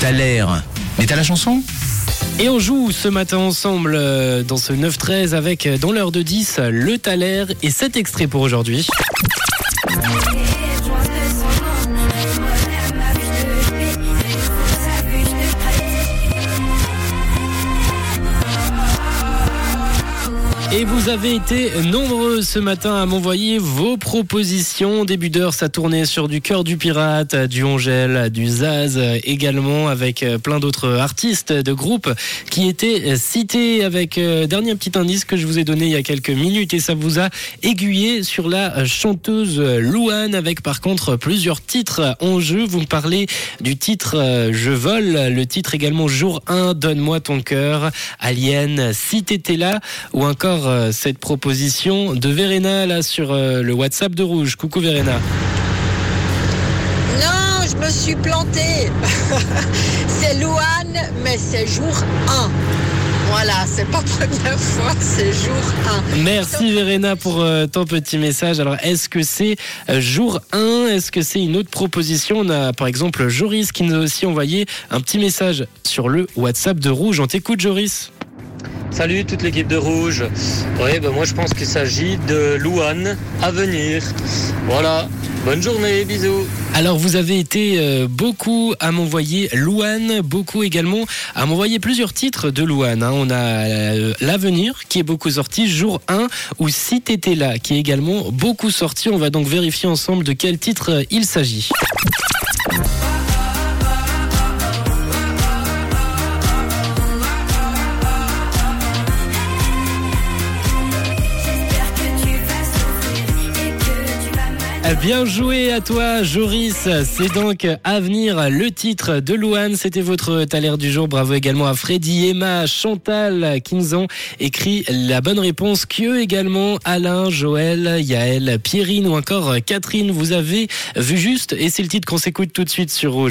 T'as. Mais t'as la chanson? Et on joue ce matin ensemble euh, dans ce 9-13 avec euh, dans l'heure de 10 le Thaler et cet extrait pour aujourd'hui. Et vous avez été nombreux ce matin à m'envoyer vos propositions. Début d'heure, ça tournait sur du cœur du pirate, du Angèle, du Zaz également, avec euh, plein d'autres artistes de groupes qui étaient cités avec euh, dernier petit indice que je vous ai donné il y a quelques minutes et ça vous a aiguillé sur la chanteuse Louane avec par contre plusieurs titres en jeu. Vous me parlez du titre euh, Je vole, le titre également Jour 1, Donne-moi ton cœur, Alien, si t'étais là ou encore euh, cette proposition de Verena là sur euh, le WhatsApp de Rouge. Coucou Verena. Non, je me suis plantée. c'est Louane, mais c'est jour 1. Voilà, c'est pas première fois, c'est jour 1. Merci Verena pour euh, ton petit message. Alors, est-ce que c'est jour 1 Est-ce que c'est une autre proposition? On a par exemple Joris qui nous a aussi envoyé un petit message sur le WhatsApp de Rouge. On t'écoute Joris Salut toute l'équipe de Rouge. Oui, ben moi je pense qu'il s'agit de Louane à venir. Voilà. Bonne journée, bisous. Alors vous avez été euh, beaucoup à m'envoyer Louane, beaucoup également à m'envoyer plusieurs titres de Louane. hein. On a euh, L'avenir qui est beaucoup sorti, jour 1 ou Si t'étais là qui est également beaucoup sorti. On va donc vérifier ensemble de quel titre euh, il s'agit. Bien joué à toi, Joris. C'est donc Avenir, le titre de Louane. C'était votre talaire du jour. Bravo également à Freddy, Emma, Chantal qui nous ont écrit la bonne réponse. Que également Alain, Joël, Yaël, Pierrine ou encore Catherine. Vous avez vu juste et c'est le titre qu'on s'écoute tout de suite sur Rouge.